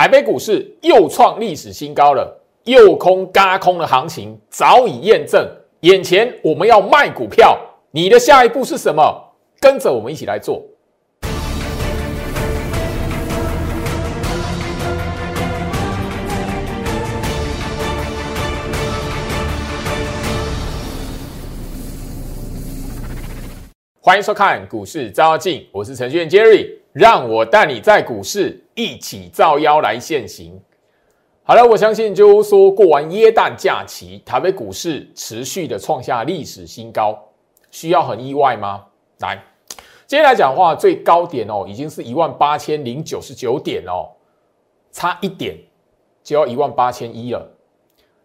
台北股市又创历史新高了，又空嘎空的行情早已验证。眼前我们要卖股票，你的下一步是什么？跟着我们一起来做。欢迎收看股市照妖镜，我是程序员 Jerry，让我带你在股市一起造妖来现行。好了，我相信就是说过完耶诞假期，台北股市持续的创下历史新高，需要很意外吗？来，今天来讲的话，最高点哦，已经是一万八千零九十九点哦，差一点就要一万八千一了。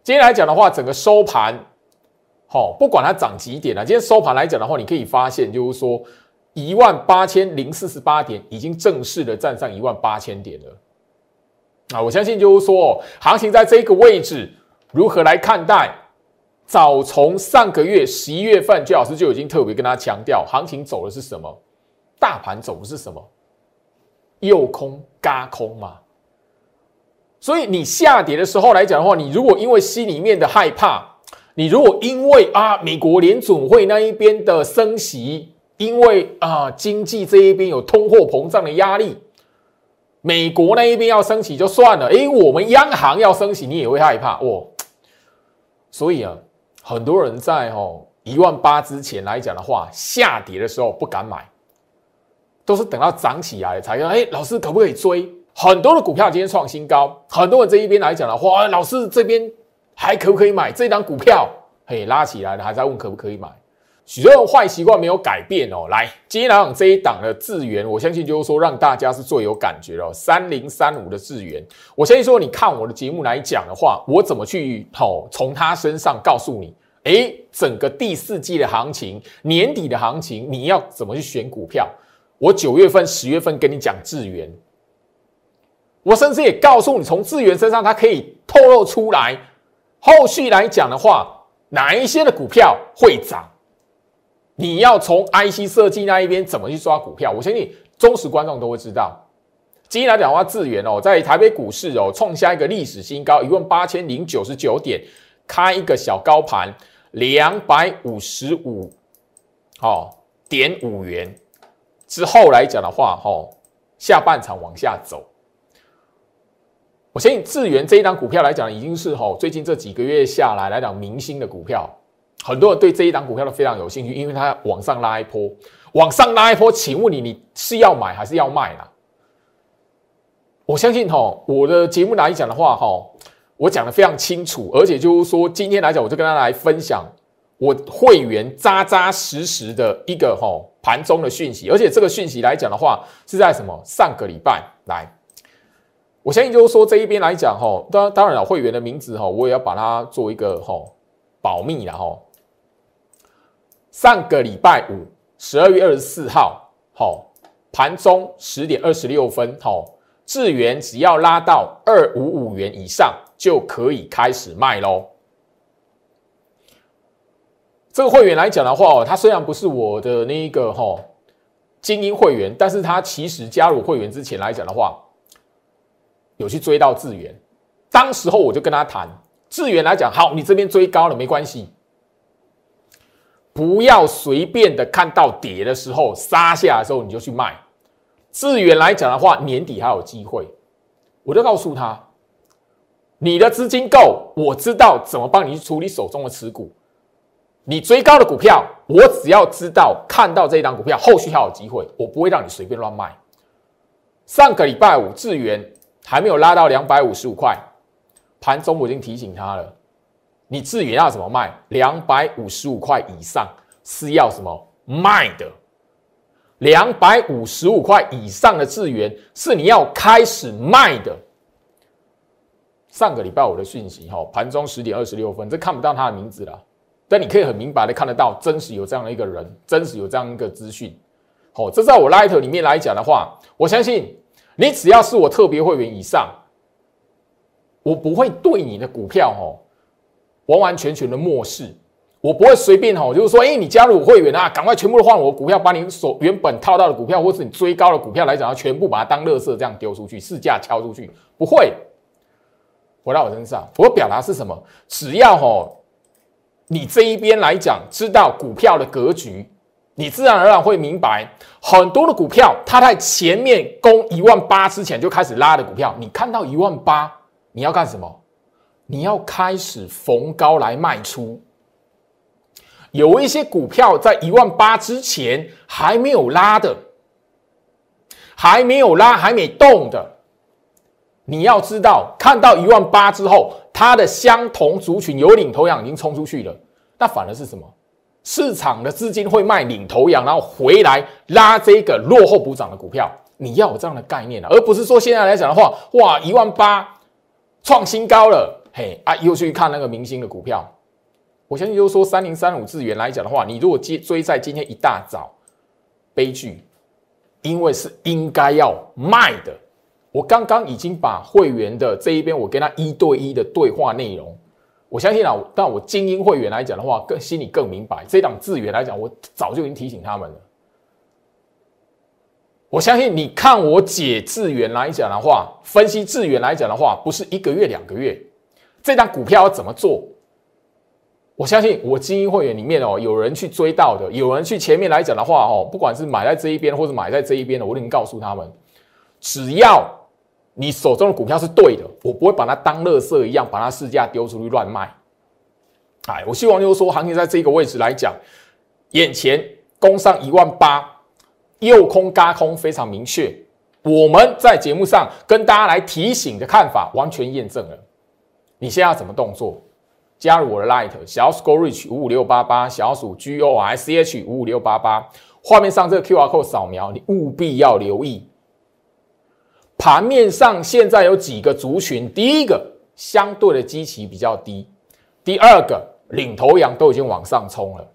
今天来讲的话，整个收盘。好，不管它涨几点了，今天收盘来讲的话，你可以发现，就是说一万八千零四十八点已经正式的站上一万八千点了。啊，我相信就是说，行情在这个位置如何来看待？早从上个月十一月份，最老师就已经特别跟他强调，行情走的是什么？大盘走的是什么？右空、嘎空嘛。所以你下跌的时候来讲的话，你如果因为心里面的害怕，你如果因为啊，美国联准会那一边的升息，因为啊经济这一边有通货膨胀的压力，美国那一边要升息就算了，诶，我们央行要升息，你也会害怕哦。所以啊，很多人在哦一万八之前来讲的话，下跌的时候不敢买，都是等到涨起来才说，哎，老师可不可以追？很多的股票今天创新高，很多人这一边来讲的话，老师这边。还可不可以买这档股票？嘿，拉起来了，还在问可不可以买？许多人坏习惯没有改变哦。来，今天来讲这一档的智源，我相信就是说让大家是最有感觉哦。三零三五的智源，我相信说你看我的节目来讲的话，我怎么去哦从他身上告诉你，哎，整个第四季的行情，年底的行情，你要怎么去选股票？我九月份、十月份跟你讲智源，我甚至也告诉你，从智源身上，它可以透露出来。后续来讲的话，哪一些的股票会涨？你要从 IC 设计那一边怎么去抓股票？我相信忠实观众都会知道。今天来讲的话，智源哦，在台北股市哦创下一个历史新高，一万八千零九十九点，开一个小高盘两百五十五哦点五元之后来讲的话，哦下半场往下走。我相信智源这一档股票来讲，已经是吼最近这几个月下来来讲明星的股票，很多人对这一档股票都非常有兴趣，因为它往上拉一波，往上拉一波，请问你你是要买还是要卖啦？我相信吼我的节目来讲的话，吼我讲的非常清楚，而且就是说今天来讲，我就跟大家来分享我会员扎扎实实的一个吼盘中的讯息，而且这个讯息来讲的话，是在什么上个礼拜来。我相信就是说这一边来讲哈，当当然了，会员的名字哈，我也要把它做一个哈保密了哈。上个礼拜五，十二月二十四号，好盘中十点二十六分，好智元只要拉到二五五元以上就可以开始卖喽。这个会员来讲的话哦，他虽然不是我的那个哈精英会员，但是他其实加入会员之前来讲的话。有去追到智源，当时候我就跟他谈，智源来讲，好，你这边追高了没关系，不要随便的看到跌的时候杀下来的时候你就去卖。智源来讲的话，年底还有机会，我就告诉他，你的资金够，我知道怎么帮你去处理手中的持股。你追高的股票，我只要知道看到这一档股票后续还有机会，我不会让你随便乱卖。上个礼拜五，智源。还没有拉到两百五十五块，盘中我已经提醒他了。你智源要怎么卖？两百五十五块以上是要什么卖的？两百五十五块以上的资源是你要开始卖的。上个礼拜五的讯息，哈，盘中十点二十六分，这看不到他的名字了，但你可以很明白的看得到，真实有这样的一个人，真实有这样一个资讯。好，这在我 Light 里面来讲的话，我相信。你只要是我特别会员以上，我不会对你的股票哦完完全全的漠视，我不会随便吼，就是说，哎，你加入我会员啊，赶快全部都换我股票，把你所原本套到的股票，或是你追高的股票来讲，要全部把它当垃圾这样丢出去，市价敲出去，不会。回到我身上，我表达是什么？只要吼，你这一边来讲，知道股票的格局，你自然而然会明白，很多的股票，它在前面攻一万八之前就开始拉的股票，你看到一万八，你要干什么？你要开始逢高来卖出。有一些股票在一万八之前还没有拉的，还没有拉，还没动的，你要知道，看到一万八之后，它的相同族群有领头羊已经冲出去了，那反而是什么？市场的资金会卖领头羊，然后回来拉这个落后补涨的股票。你要有这样的概念啊，而不是说现在来讲的话，哇，一万八创新高了，嘿啊，又去看那个明星的股票。我相信，就是说，三零三五资源来讲的话，你如果接追在今天一大早，悲剧，因为是应该要卖的。我刚刚已经把会员的这一边，我跟他一对一的对话内容，我相信啊，但我精英会员来讲的话，更心里更明白。这档资源来讲，我早就已经提醒他们了。我相信你看我解资源来讲的话，分析资源来讲的话，不是一个月两个月，这档股票要怎么做？我相信我精英会员里面哦，有人去追到的，有人去前面来讲的话哦，不管是买在这一边或者买在这一边的，我已经告诉他们，只要你手中的股票是对的，我不会把它当垃圾一样把它市价丢出去乱卖。哎，我希望就是说，行情在这个位置来讲，眼前攻上一万八，右空嘎空非常明确。我们在节目上跟大家来提醒的看法完全验证了。你现在要怎么动作？加入我的 Light 小鼠 Go Reach 五五六八八小鼠 G O R C H 五五六八八，画面上这个 Q R code 扫描，你务必要留意。盘面上现在有几个族群，第一个相对的基期比较低，第二个领头羊都已经往上冲了，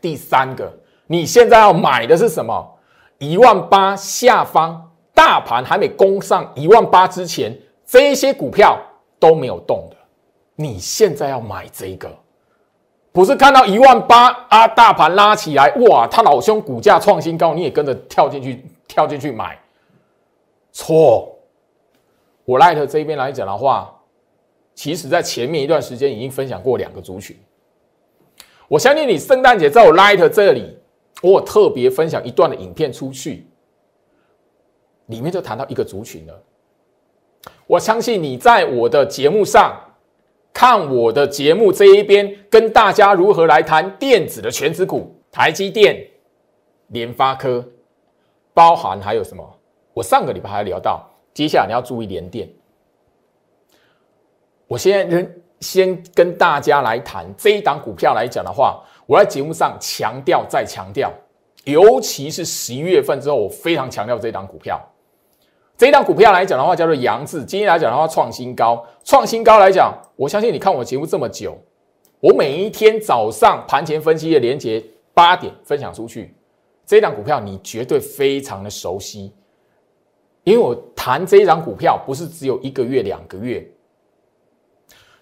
第三个你现在要买的是什么？一万八下方，大盘还没攻上一万八之前，这些股票都没有动的。你现在要买这个，不是看到一万八啊，大盘拉起来，哇，他老兄股价创新高，你也跟着跳进去，跳进去买，错。我 Light 这边来讲的话，其实在前面一段时间已经分享过两个族群。我相信你圣诞节在我 Light 这里，我特别分享一段的影片出去，里面就谈到一个族群了。我相信你在我的节目上。看我的节目这一边，跟大家如何来谈电子的全指股，台积电、联发科，包含还有什么？我上个礼拜还聊到，接下来你要注意联电。我现在先跟大家来谈这一档股票来讲的话，我在节目上强调再强调，尤其是十一月份之后，我非常强调这一档股票。这一档股票来讲的话，叫做杨志。今天来讲的话，创新高，创新高来讲，我相信你看我节目这么久，我每一天早上盘前分析的连接八点分享出去，这一档股票你绝对非常的熟悉，因为我谈这一档股票不是只有一个月两个月，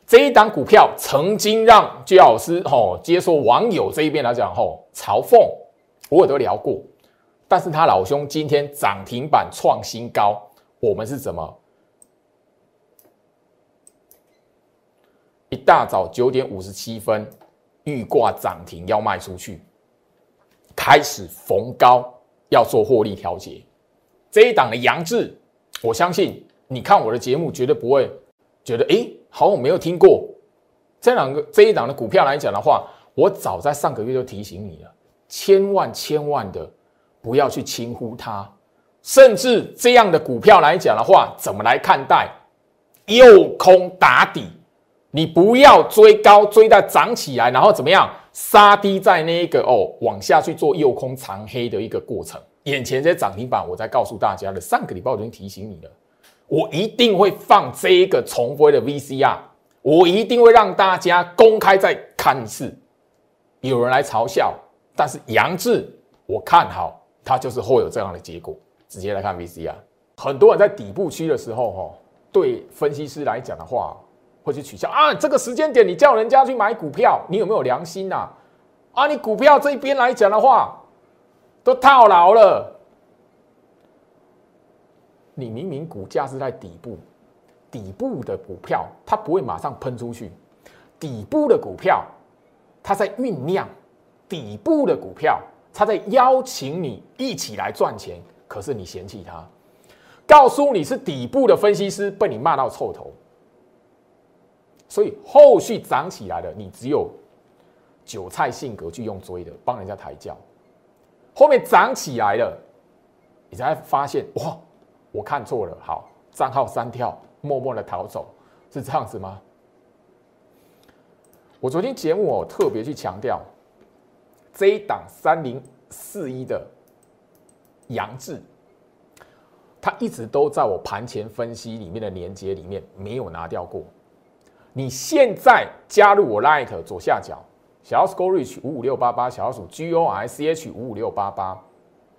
这一档股票曾经让居老师吼接受网友这一边来讲吼嘲讽，我也都聊过，但是他老兄今天涨停板创新高。我们是怎么？一大早九点五十七分，预挂涨停要卖出去，开始逢高要做获利调节。这一档的杨志，我相信你看我的节目绝对不会觉得哎，好像没有听过。这两个这一档的股票来讲的话，我早在上个月就提醒你了，千万千万的不要去轻忽它。甚至这样的股票来讲的话，怎么来看待？右空打底，你不要追高，追到涨起来，然后怎么样杀低在那一个哦往下去做右空长黑的一个过程。眼前这些涨停板，我在告诉大家的，上个礼拜我已经提醒你了，我一定会放这一个重播的 VCR，我一定会让大家公开再看一次。有人来嘲笑，但是杨志，我看好他就是会有这样的结果。直接来看 VC 啊，很多人在底部区的时候，哈，对分析师来讲的话，会去取笑啊？这个时间点你叫人家去买股票，你有没有良心呐？啊，你股票这边来讲的话，都套牢了。你明明股价是在底部，底部的股票它不会马上喷出去，底部的股票它在酝酿，底部的股票它在邀请你一起来赚钱，可是你嫌弃它，告诉你是底部的分析师，被你骂到臭头。所以后续涨起来了，你只有韭菜性格去用追的，帮人家抬轿。后面涨起来了，你才发现哇，我看错了，好，账号删掉，默默的逃走，是这样子吗？我昨天节目我特别去强调，这一档三零四一的杨志，他一直都在我盘前分析里面的连接里面没有拿掉过。你现在加入我 Light 左下角小鼠 Go Reach 五五六八八小鼠 G O R C H 五五六八八，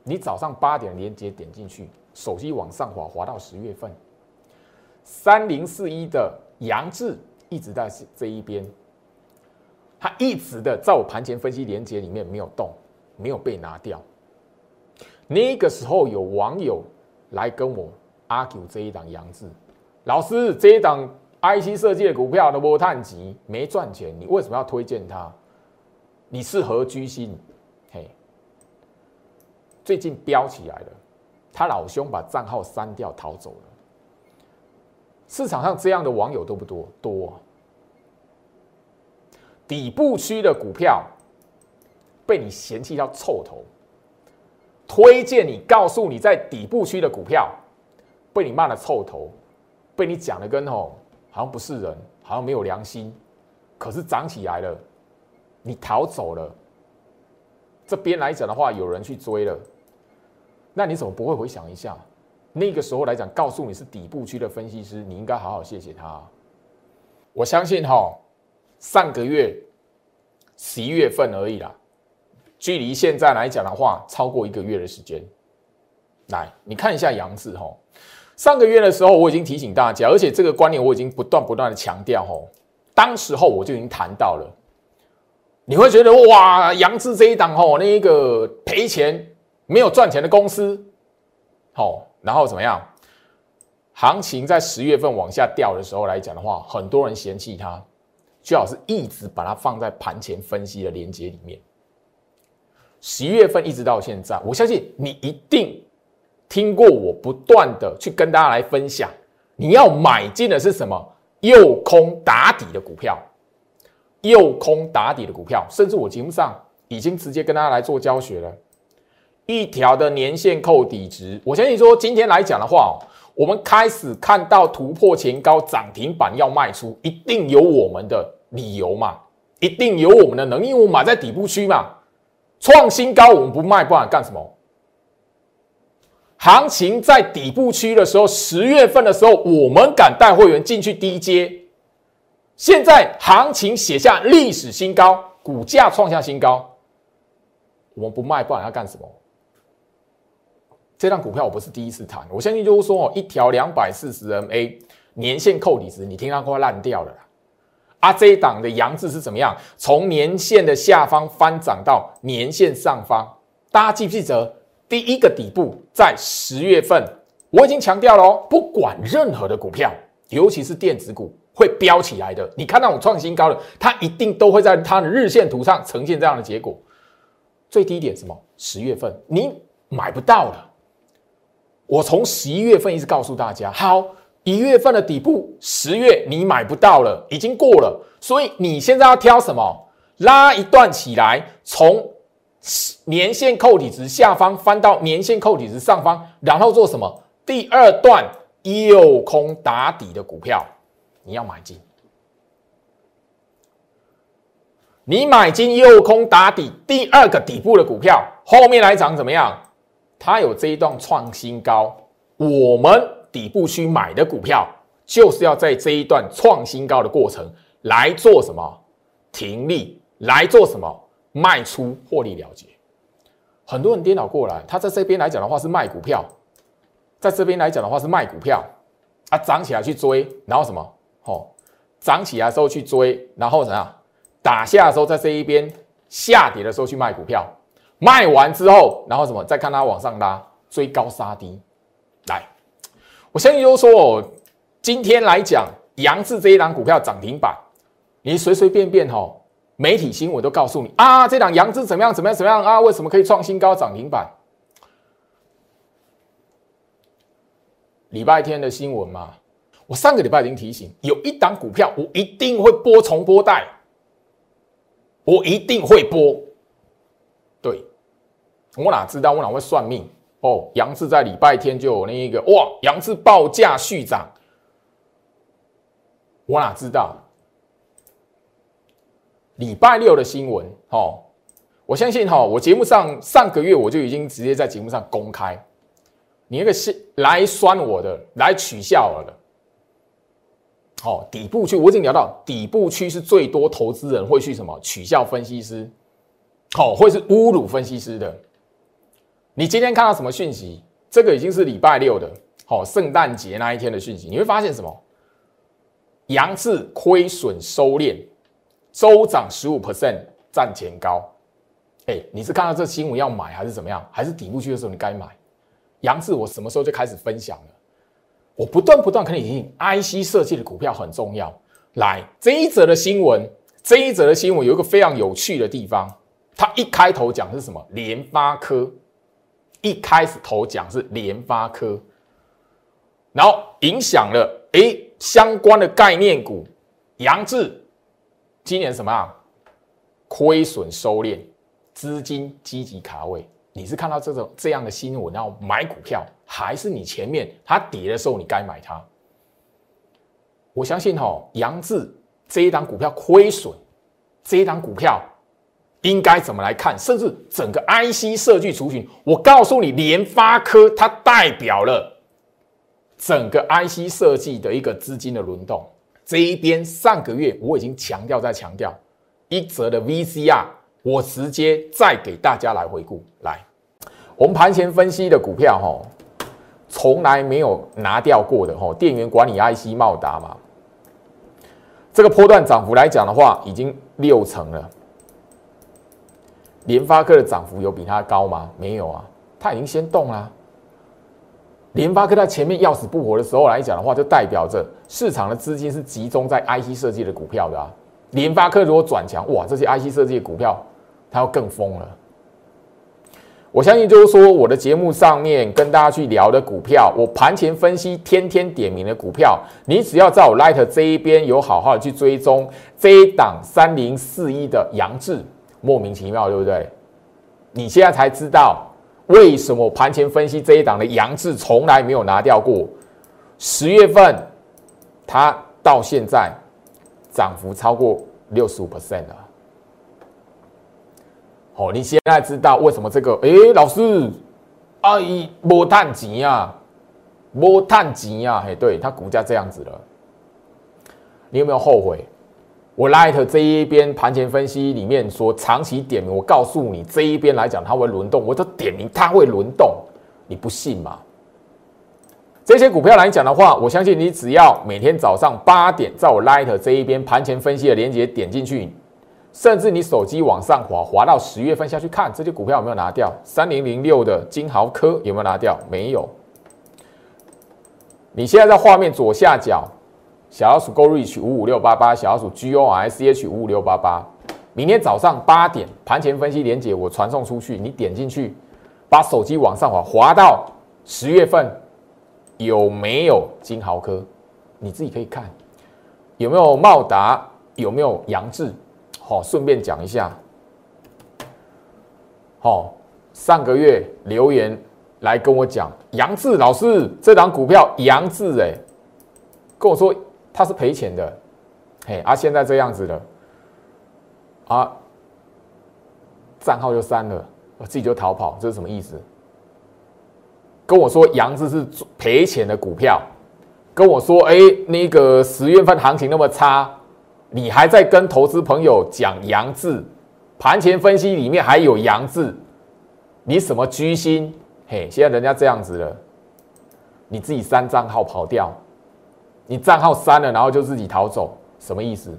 你早上八点连接点进去，手机往上滑滑到十月份，三零四一的杨志一直在这一边，他一直的在我盘前分析连接里面没有动，没有被拿掉。那个时候有网友来跟我 argue 这一档杨志老师这一档。IC 设计的股票都波探级没赚钱，你为什么要推荐它？你是何居心？嘿，最近飙起来了，他老兄把账号删掉逃走了。市场上这样的网友多不多？多。底部区的股票被你嫌弃到臭头，推荐你告诉你在底部区的股票被你骂的臭头，被你讲的跟吼。好像不是人，好像没有良心，可是涨起来了，你逃走了。这边来讲的话，有人去追了，那你怎么不会回想一下？那个时候来讲，告诉你是底部区的分析师，你应该好好谢谢他。我相信哈，上个月十一月份而已啦，距离现在来讲的话，超过一个月的时间。来，你看一下杨志吼。上个月的时候，我已经提醒大家，而且这个观念我已经不断不断的强调。吼，当时候我就已经谈到了，你会觉得哇，杨志这一档吼，那一个赔钱没有赚钱的公司，好，然后怎么样？行情在十月份往下掉的时候来讲的话，很多人嫌弃它，最好是一直把它放在盘前分析的连接里面。十一月份一直到现在，我相信你一定。听过我不断的去跟大家来分享，你要买进的是什么？右空打底的股票，右空打底的股票，甚至我节目上已经直接跟大家来做教学了。一条的年线扣底值，我相信说今天来讲的话，我们开始看到突破前高涨停板要卖出，一定有我们的理由嘛，一定有我们的能力，因为我们买在底部区嘛，创新高我们不卖，不然干什么？行情在底部区的时候，十月份的时候，我们敢带会员进去低阶。现在行情写下历史新高，股价创下新高，我们不卖，不然要干什么？这张股票我不是第一次谈，我相信就是说哦，一条两百四十 MA 年线扣底值，你听它快烂掉了。啊，这一档的阳字是怎么样？从年线的下方翻涨到年线上方，大家记不记得？第一个底部在十月份，我已经强调了哦，不管任何的股票，尤其是电子股会飙起来的。你看到我创新高的，它一定都会在它的日线图上呈现这样的结果。最低点什么？十月份你买不到了。我从十一月份一直告诉大家，好，一月份的底部，十月你买不到了，已经过了。所以你现在要挑什么？拉一段起来，从。年线扣底值下方翻到年线扣底值上方，然后做什么？第二段右空打底的股票，你要买进。你买进右空打底第二个底部的股票，后面来涨怎么样？它有这一段创新高，我们底部区买的股票，就是要在这一段创新高的过程来做什么？停利来做什么？卖出获利了结，很多人颠倒过来，他在这边来讲的话是卖股票，在这边来讲的话是卖股票，啊涨起来去追，然后什么？哦，涨起来的时候去追，然后怎样打下的时候在这一边下跌的时候去卖股票，卖完之后，然后什么再看它往上拉，追高杀低。来，我相信就是说哦，今天来讲，杨志这一档股票涨停板，你随随便便哈，媒体新闻都告诉你啊，这档杨志怎么样怎么样怎么样啊？为什么可以创新高涨停板？礼拜天的新闻嘛，我上个礼拜已经提醒，有一档股票我一定会播重播带，我一定会播。对，我哪知道我哪会算命哦？杨志在礼拜天就有那一个哇，杨志报价续涨，我哪知道？礼拜六的新闻哦，我相信哈，我节目上上个月我就已经直接在节目上公开。你那个是来酸我的，来取笑我的。好，底部区我已经聊到，底部区是最多投资人会去什么取笑分析师，好，会是侮辱分析师的。你今天看到什么讯息？这个已经是礼拜六的，好，圣诞节那一天的讯息，你会发现什么？杨志亏损收敛，周涨十五 percent，赚钱高。哎，你是看到这新闻要买还是怎么样？还是底部区的时候你该买？杨志，我什么时候就开始分享了？我不断不断跟你提醒，IC 设计的股票很重要。来，这一则的新闻，这一则的新闻有一个非常有趣的地方，它一开头讲是什么？联发科，一开始头讲是联发科，然后影响了哎相关的概念股，杨志今年什么啊？亏损收敛，资金积极卡位。你是看到这种这样的新闻，然后买股票，还是你前面它跌的时候你该买它？我相信哈，杨志这一档股票亏损，这一档股票应该怎么来看？甚至整个 IC 设计族群，我告诉你，联发科它代表了整个 IC 设计的一个资金的轮动。这一边上个月我已经强调在强调一则的 VCR。我直接再给大家来回顾，来，我们盘前分析的股票哈，从来没有拿掉过的哈，电源管理 IC 茂达嘛，这个波段涨幅来讲的话，已经六成了。联发科的涨幅有比它高吗？没有啊，它已经先动了。联发科在前面要死不活的时候来讲的话，就代表着市场的资金是集中在 IC 设计的股票的啊。联发科如果转强，哇，这些 IC 设计的股票。它要更疯了，我相信就是说，我的节目上面跟大家去聊的股票，我盘前分析天天点名的股票，你只要在我 Light 这一边有好好的去追踪这一档三零四一的杨志，莫名其妙，对不对？你现在才知道为什么盘前分析这一档的杨志从来没有拿掉过，十月份它到现在涨幅超过六十五 percent 了。哦，你现在知道为什么这个？哎，老师，阿姨摸碳钱呀，摸碳钱呀，嘿，对，它股价这样子了，你有没有后悔？我 Light 这一边盘前分析里面说长期点名，我告诉你这一边来讲它会轮动，我都点名它会轮动，你不信吗？这些股票来讲的话，我相信你只要每天早上八点在我 Light 这一边盘前分析的链接点进去。甚至你手机往上滑，滑到十月份下去看这些股票有没有拿掉？三零零六的金豪科有没有拿掉？没有。你现在在画面左下角，小老鼠 Go Reach 五五六八八，小老鼠 G O R C H 五五六八八。明天早上八点盘前分析连接我传送出去，你点进去，把手机往上滑，滑到十月份有没有金豪科？你自己可以看有没有茂达，有没有杨志。好，顺便讲一下。好，上个月留言来跟我讲，杨志老师这档股票，杨志哎，跟我说他是赔钱的，嘿，啊，现在这样子了，啊，账号就删了，我自己就逃跑，这是什么意思？跟我说杨志是赔钱的股票，跟我说，哎，那个十月份行情那么差。你还在跟投资朋友讲杨志，盘前分析里面还有杨志，你什么居心？嘿，现在人家这样子了，你自己删账号跑掉，你账号删了，然后就自己逃走，什么意思？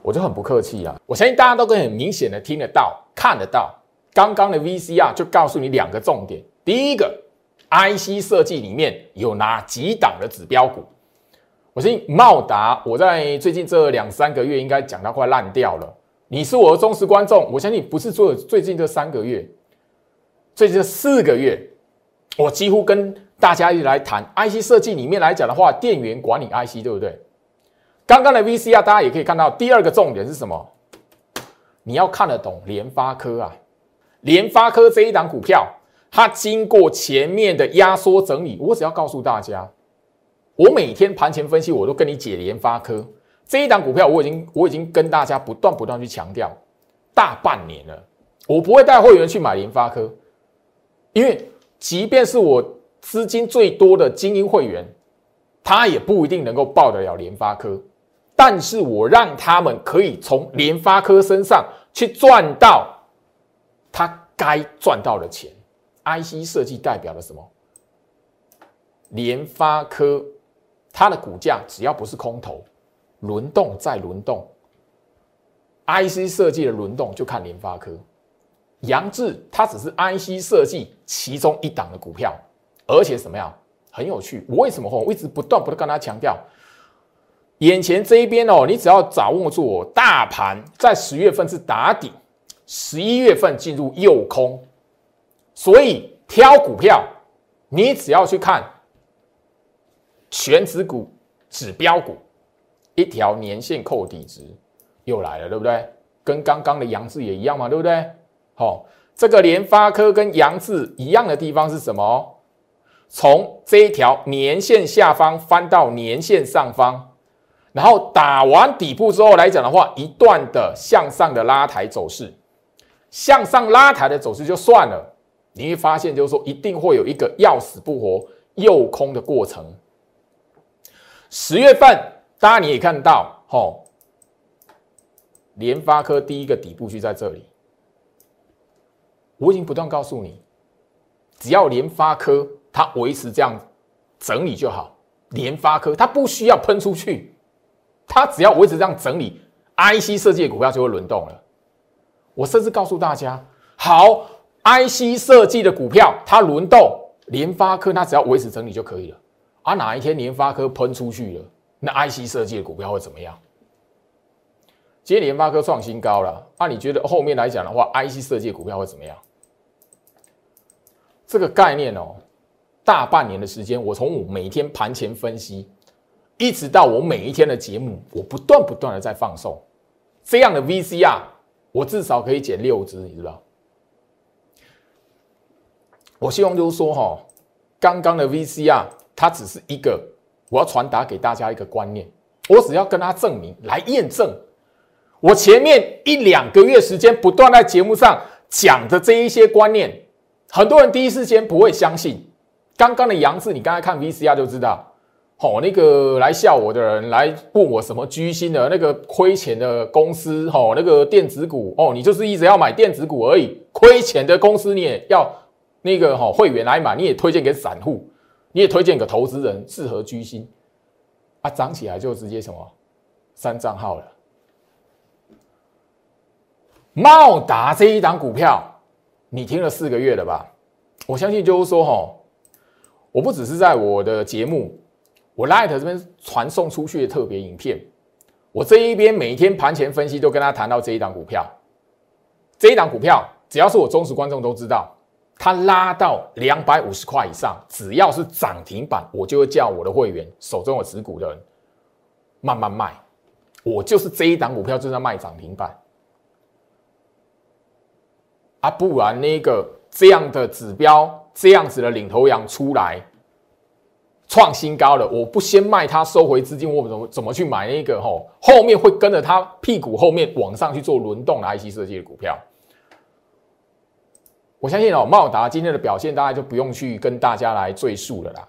我就很不客气啊！我相信大家都可以很明显的听得到、看得到，刚刚的 VCR 就告诉你两个重点。第一个，IC 设计里面有哪几档的指标股？我相信茂达，我在最近这两三个月应该讲到快烂掉了。你是我的忠实观众，我相信不是做最近这三个月，最近这四个月，我几乎跟大家一起来谈 IC 设计里面来讲的话，电源管理 IC 对不对？刚刚的 VCR 大家也可以看到，第二个重点是什么？你要看得懂联发科啊，联发科这一档股票，它经过前面的压缩整理，我只要告诉大家，我每天盘前分析，我都跟你解联发科。这一档股票，我已经我已经跟大家不断不断去强调，大半年了，我不会带会员去买联发科，因为即便是我资金最多的精英会员，他也不一定能够报得了联发科，但是我让他们可以从联发科身上去赚到他该赚到的钱。IC 设计代表了什么？联发科它的股价只要不是空头。轮动再轮动，IC 设计的轮动就看联发科、杨志，它只是 IC 设计其中一档的股票，而且怎么样？很有趣。我为什么我一直不断不断跟他强调，眼前这一边哦，你只要掌握住我大盘在十月份是打底，十一月份进入右空，所以挑股票，你只要去看全指股、指标股。一条年线扣底值又来了，对不对？跟刚刚的杨志也一样嘛，对不对？好，这个联发科跟杨志一样的地方是什么？从这一条年线下方翻到年线上方，然后打完底部之后来讲的话，一段的向上的拉抬走势，向上拉抬的走势就算了，你会发现就是说一定会有一个要死不活诱空的过程。十月份。大家你也看到，吼，联发科第一个底部区在这里，我已经不断告诉你，只要联发科它维持这样整理就好，联发科它不需要喷出去，它只要维持这样整理，IC 设计的股票就会轮动了。我甚至告诉大家，好，IC 设计的股票它轮动，联发科它只要维持整理就可以了。而哪一天联发科喷出去了？那 IC 设计的股票会怎么样？今天联发科创新高了，那你觉得后面来讲的话，IC 设计股票会怎么样？这个概念哦，大半年的时间，我从我每天盘前分析，一直到我每一天的节目，我不断不断的在放送这样的 VCR，我至少可以减六支，你知道？我希望就是说哈，刚刚的 VCR 它只是一个。我要传达给大家一个观念，我只要跟他证明来验证，我前面一两个月时间不断在节目上讲的这一些观念，很多人第一时间不会相信。刚刚的杨志，你刚才看 VCR 就知道，哦，那个来笑我的人来问我什么居心的那个亏钱的公司，哦，那个电子股，哦，你就是一直要买电子股而已，亏钱的公司你也要那个哈会员来买，你也推荐给散户。你也推荐给投资人适合居心啊，涨起来就直接什么删账号了。茂达这一档股票，你听了四个月了吧？我相信就是说，哈，我不只是在我的节目，我 Light 这边传送出去的特别影片，我这一边每天盘前分析都跟他谈到这一档股票，这一档股票只要是我忠实观众都知道。它拉到两百五十块以上，只要是涨停板，我就会叫我的会员手中有持股的人慢慢卖。我就是这一档股票正在卖涨停板啊，不然那个这样的指标，这样子的领头羊出来创新高了，我不先卖它收回资金，我怎么怎么去买那个吼后面会跟着它屁股后面往上去做轮动的 IC 设计的股票？我相信哦，茂达今天的表现，大家就不用去跟大家来赘述了啦。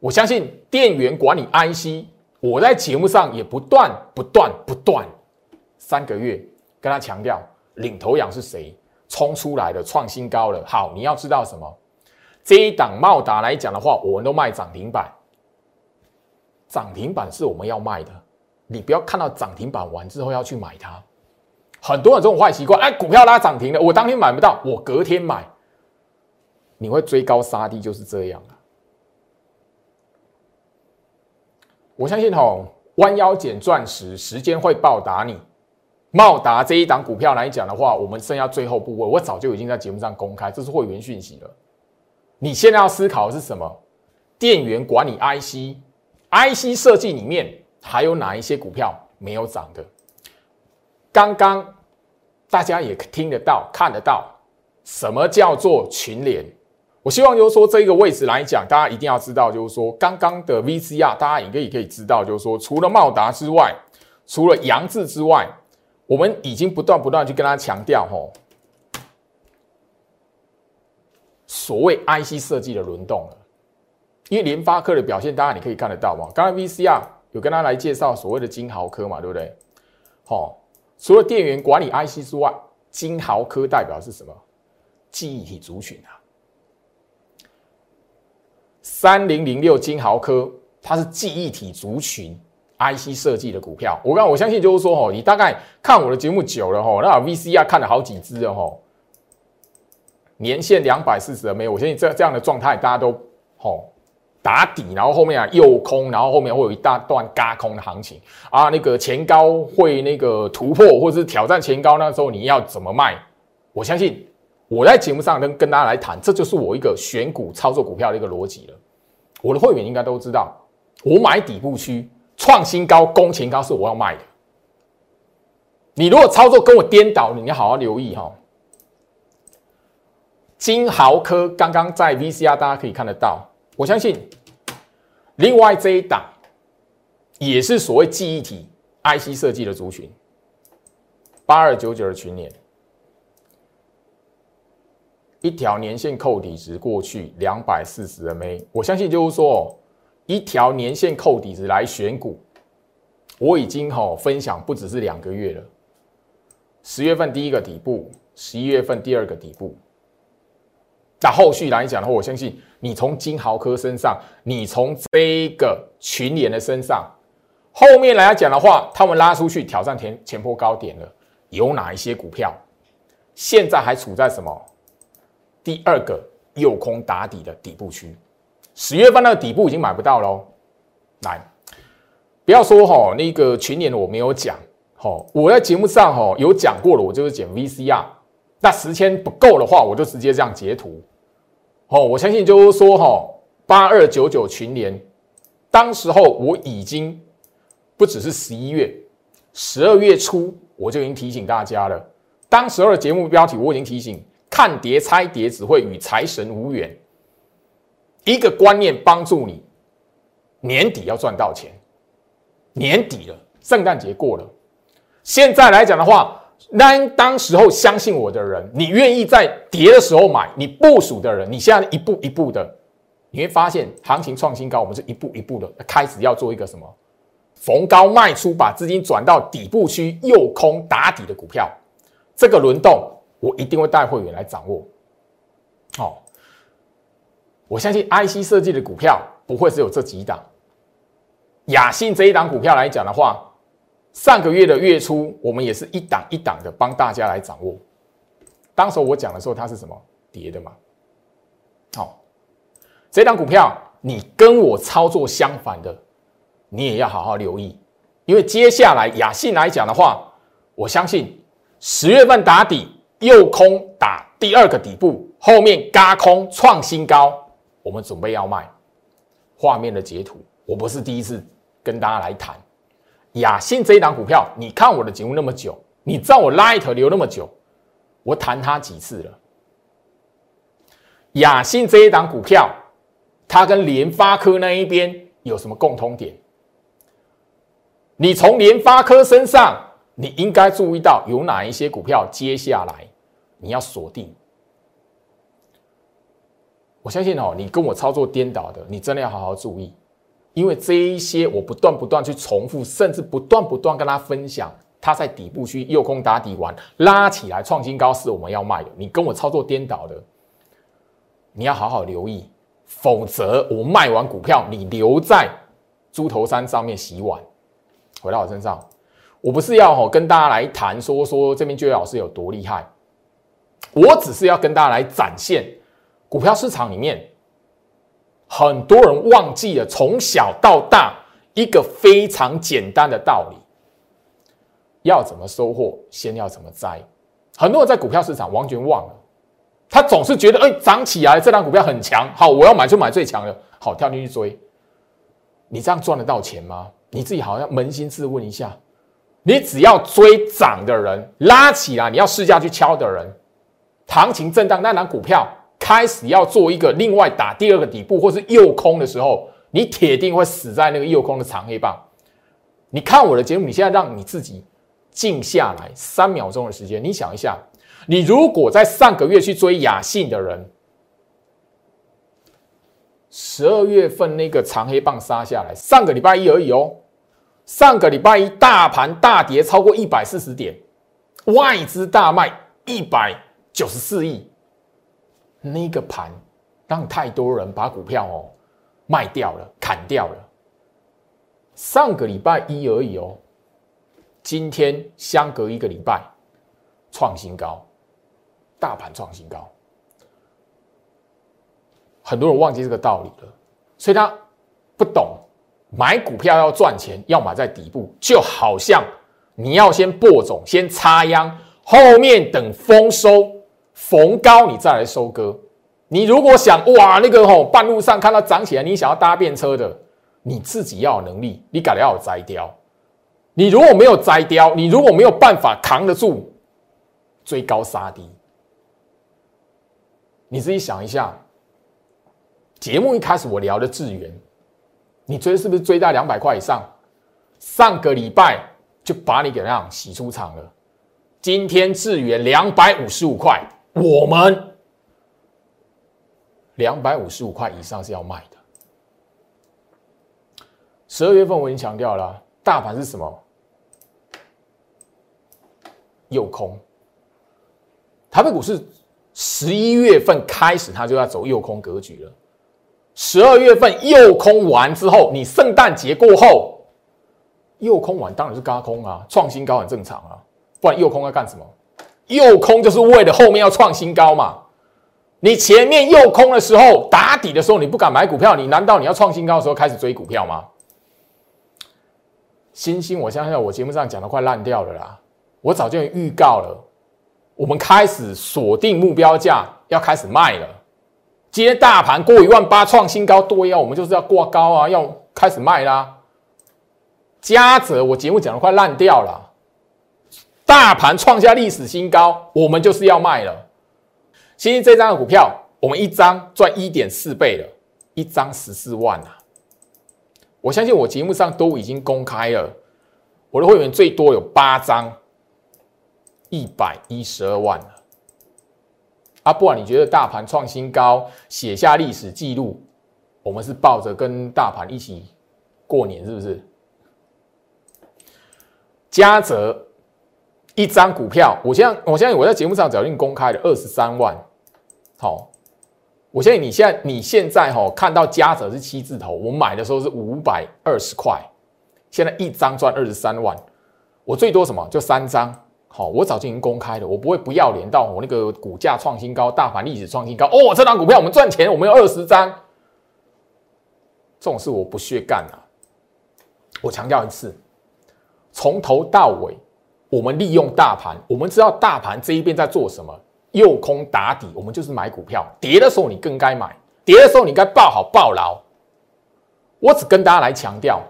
我相信电源管理 IC，我在节目上也不断、不断、不断三个月跟他强调，领头羊是谁，冲出来的创新高了。好，你要知道什么？这一档茂达来讲的话，我们都卖涨停板，涨停板是我们要卖的，你不要看到涨停板完之后要去买它。很多人这种坏习惯，哎，股票拉涨停了，我当天买不到，我隔天买，你会追高杀低，就是这样。我相信吼，弯腰捡钻石，时间会报答你。茂达这一档股票来讲的话，我们剩下最后部位，我早就已经在节目上公开，这是会员讯息了。你现在要思考的是什么？电源管理 IC，IC 设计里面还有哪一些股票没有涨的？刚刚大家也听得到、看得到，什么叫做群联？我希望就是说这个位置来讲，大家一定要知道，就是说刚刚的 VCR，大家也可以可以知道，就是说除了茂达之外，除了杨志之外。我们已经不断不断去跟他强调，吼，所谓 IC 设计的轮动了。因为联发科的表现，当然你可以看得到嘛。刚才 VCR 有跟他来介绍所谓的金豪科嘛，对不对？好，除了电源管理 IC 之外，金豪科代表是什么？记忆体族群啊。三零零六金豪科，它是记忆体族群。IC 设计的股票，我刚我相信就是说，吼，你大概看我的节目久了，吼，那 VCR 看了好几只了，吼，年限两百四十的没有，我相信这这样的状态，大家都吼打底，然后后面啊又空，然后后面会有一大段嘎空的行情啊，那个前高会那个突破或者是挑战前高，那时候你要怎么卖？我相信我在节目上跟跟大家来谈，这就是我一个选股操作股票的一个逻辑了。我的会员应该都知道，我买底部区。创新高、攻前高是我要卖的。你如果操作跟我颠倒，你要好好留意哈。金豪科刚刚在 VCR，大家可以看得到。我相信，另外这一档也是所谓记忆体 IC 设计的族群，八二九九的群年，一条年限扣底值过去两百四十 MA，我相信就是说。一条年限扣底值来选股，我已经哈分享不只是两个月了。十月份第一个底部，十一月份第二个底部。那后续来讲的话，我相信你从金豪科身上，你从这个群联的身上，后面来讲的话，他们拉出去挑战前前坡高点了，有哪一些股票现在还处在什么第二个右空打底的底部区？十月份那个底部已经买不到喽，来，不要说哈，那个群年我没有讲，哈，我在节目上哈有讲过了，我就是讲 VCR，那时间不够的话，我就直接这样截图，哦，我相信就是说哈，八二九九群联，当时候我已经不只是十一月，十二月初我就已经提醒大家了，当时候的节目标题我已经提醒，看碟猜碟只会与财神无缘。一个观念帮助你年底要赚到钱，年底了，圣诞节过了，现在来讲的话，那当时候相信我的人，你愿意在跌的时候买，你部署的人，你现在一步一步的，你会发现行情创新高，我们是一步一步的开始要做一个什么逢高卖出，把资金转到底部区右空打底的股票，这个轮动我一定会带会员来掌握，好。我相信 IC 设计的股票不会只有这几档。雅信这一档股票来讲的话，上个月的月初，我们也是一档一档的帮大家来掌握。当时我讲的时候，它是什么跌的嘛？好，这档股票你跟我操作相反的，你也要好好留意，因为接下来雅信来讲的话，我相信十月份打底右空打第二个底部，后面嘎空创新高。我们准备要卖画面的截图，我不是第一次跟大家来谈雅信这一档股票。你看我的节目那么久，你知道我 light 留那么久，我谈它几次了？雅信这一档股票，它跟联发科那一边有什么共通点？你从联发科身上，你应该注意到有哪一些股票，接下来你要锁定。我相信哦，你跟我操作颠倒的，你真的要好好注意，因为这一些我不断不断去重复，甚至不断不断跟他分享，他在底部区右空打底完拉起来创新高是我们要卖的。你跟我操作颠倒的，你要好好留意，否则我卖完股票，你留在猪头山上面洗碗。回到我身上，我不是要吼跟大家来谈说说这边就业老师有多厉害，我只是要跟大家来展现股票市场里面很多人忘记了从小到大一个非常简单的道理：要怎么收获，先要怎么栽。很多人在股票市场完全忘了，他总是觉得哎涨起来这张股票很强，好我要买就买最强的，好跳进去追。你这样赚得到钱吗？你自己好像扪心自问一下。你只要追涨的人拉起来，你要试价去敲的人，行情震荡，那档股票开始要做一个另外打第二个底部或是诱空的时候，你铁定会死在那个诱空的长黑棒。你看我的节目，你现在让你自己。静下来三秒钟的时间，你想一下，你如果在上个月去追雅信的人，十二月份那个长黑棒杀下来，上个礼拜一而已哦。上个礼拜一大盘大跌超过一百四十点，外资大卖一百九十四亿，那个盘让太多人把股票哦卖掉了，砍掉了。上个礼拜一而已哦。今天相隔一个礼拜创新高，大盘创新高，很多人忘记这个道理了，所以他不懂买股票要赚钱要买在底部，就好像你要先播种，先插秧，后面等丰收逢高你再来收割。你如果想哇那个吼半路上看到涨起来，你想要搭便车的，你自己要有能力，你改了要有摘雕。你如果没有摘雕，你如果没有办法扛得住追高杀低，你自己想一下。节目一开始我聊的智源，你追是不是追在两百块以上？上个礼拜就把你给那样洗出场了。今天智源两百五十五块，我们两百五十五块以上是要卖的。十二月份我已经强调了，大盘是什么？诱空，台北股市十一月份开始，它就要走诱空格局了。十二月份诱空完之后，你圣诞节过后，诱空完当然是高空啊，创新高很正常啊，不然诱空要干什么？诱空就是为了后面要创新高嘛。你前面诱空的时候打底的时候，你不敢买股票，你难道你要创新高的时候开始追股票吗？星星，我相信我节目上讲的快烂掉了啦。我早就预告了，我们开始锁定目标价，要开始卖了。今天大盘过一万八创新高，对呀，我们就是要挂高啊，要开始卖啦。嘉泽，我节目讲的快烂掉了，大盘创下历史新高，我们就是要卖了。今天这张股票，我们一张赚一点四倍了，一张十四万啊！我相信我节目上都已经公开了，我的会员最多有八张。一百一十二万了，啊，不管你觉得大盘创新高，写下历史记录，我们是抱着跟大盘一起过年，是不是？嘉泽一张股票，我现在我相信我在节目上早已经公开了二十三万，好，我相信你现在你现在哈看到嘉泽是七字头，我买的时候是五百二十块，现在一张赚二十三万，我最多什么就三张。好，我早就已经公开了，我不会不要脸到我那个股价创新高，大盘历史创新高哦。这张股票我们赚钱，我们有二十张，这种事我不屑干啊！我强调一次，从头到尾，我们利用大盘，我们知道大盘这一边在做什么，诱空打底，我们就是买股票，跌的时候你更该买，跌的时候你该抱好抱牢。我只跟大家来强调。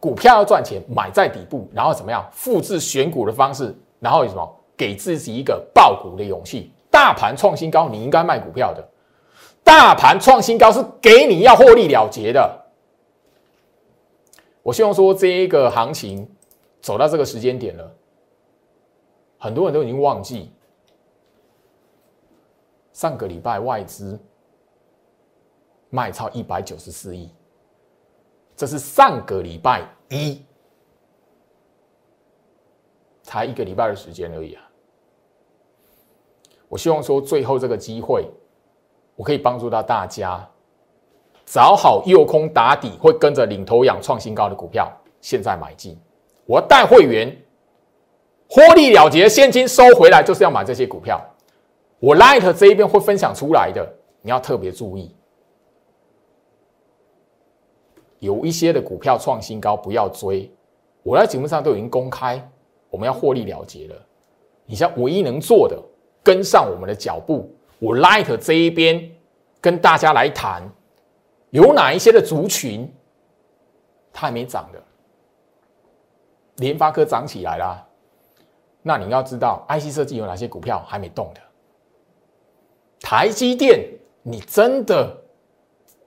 股票要赚钱，买在底部，然后怎么样复制选股的方式，然后什么给自己一个爆股的勇气。大盘创新高，你应该卖股票的。大盘创新高是给你要获利了结的。我希望说这一个行情走到这个时间点了，很多人都已经忘记上个礼拜外资卖超一百九十四亿。这是上个礼拜一，才一个礼拜的时间而已啊！我希望说最后这个机会，我可以帮助到大家找好诱空打底，会跟着领头羊创新高的股票，现在买进。我带会员获利了结，现金收回来，就是要买这些股票。我 Light 这一边会分享出来的，你要特别注意。有一些的股票创新高，不要追。我在节目上都已经公开，我们要获利了结了。你像唯一能做的，跟上我们的脚步。我 Light 这一边跟大家来谈，有哪一些的族群它还没涨的？联发科涨起来啦，那你要知道，IC 设计有哪些股票还没动的？台积电，你真的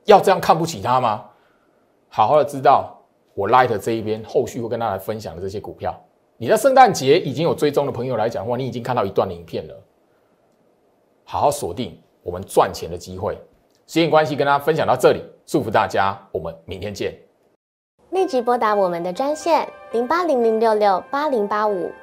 要这样看不起它吗？好好的知道我 Light 这一边后续会跟大家分享的这些股票，你在圣诞节已经有追踪的朋友来讲的话，你已经看到一段影片了。好好锁定我们赚钱的机会。时间关系，跟大家分享到这里，祝福大家，我们明天见。立即拨打我们的专线零八零零六六八零八五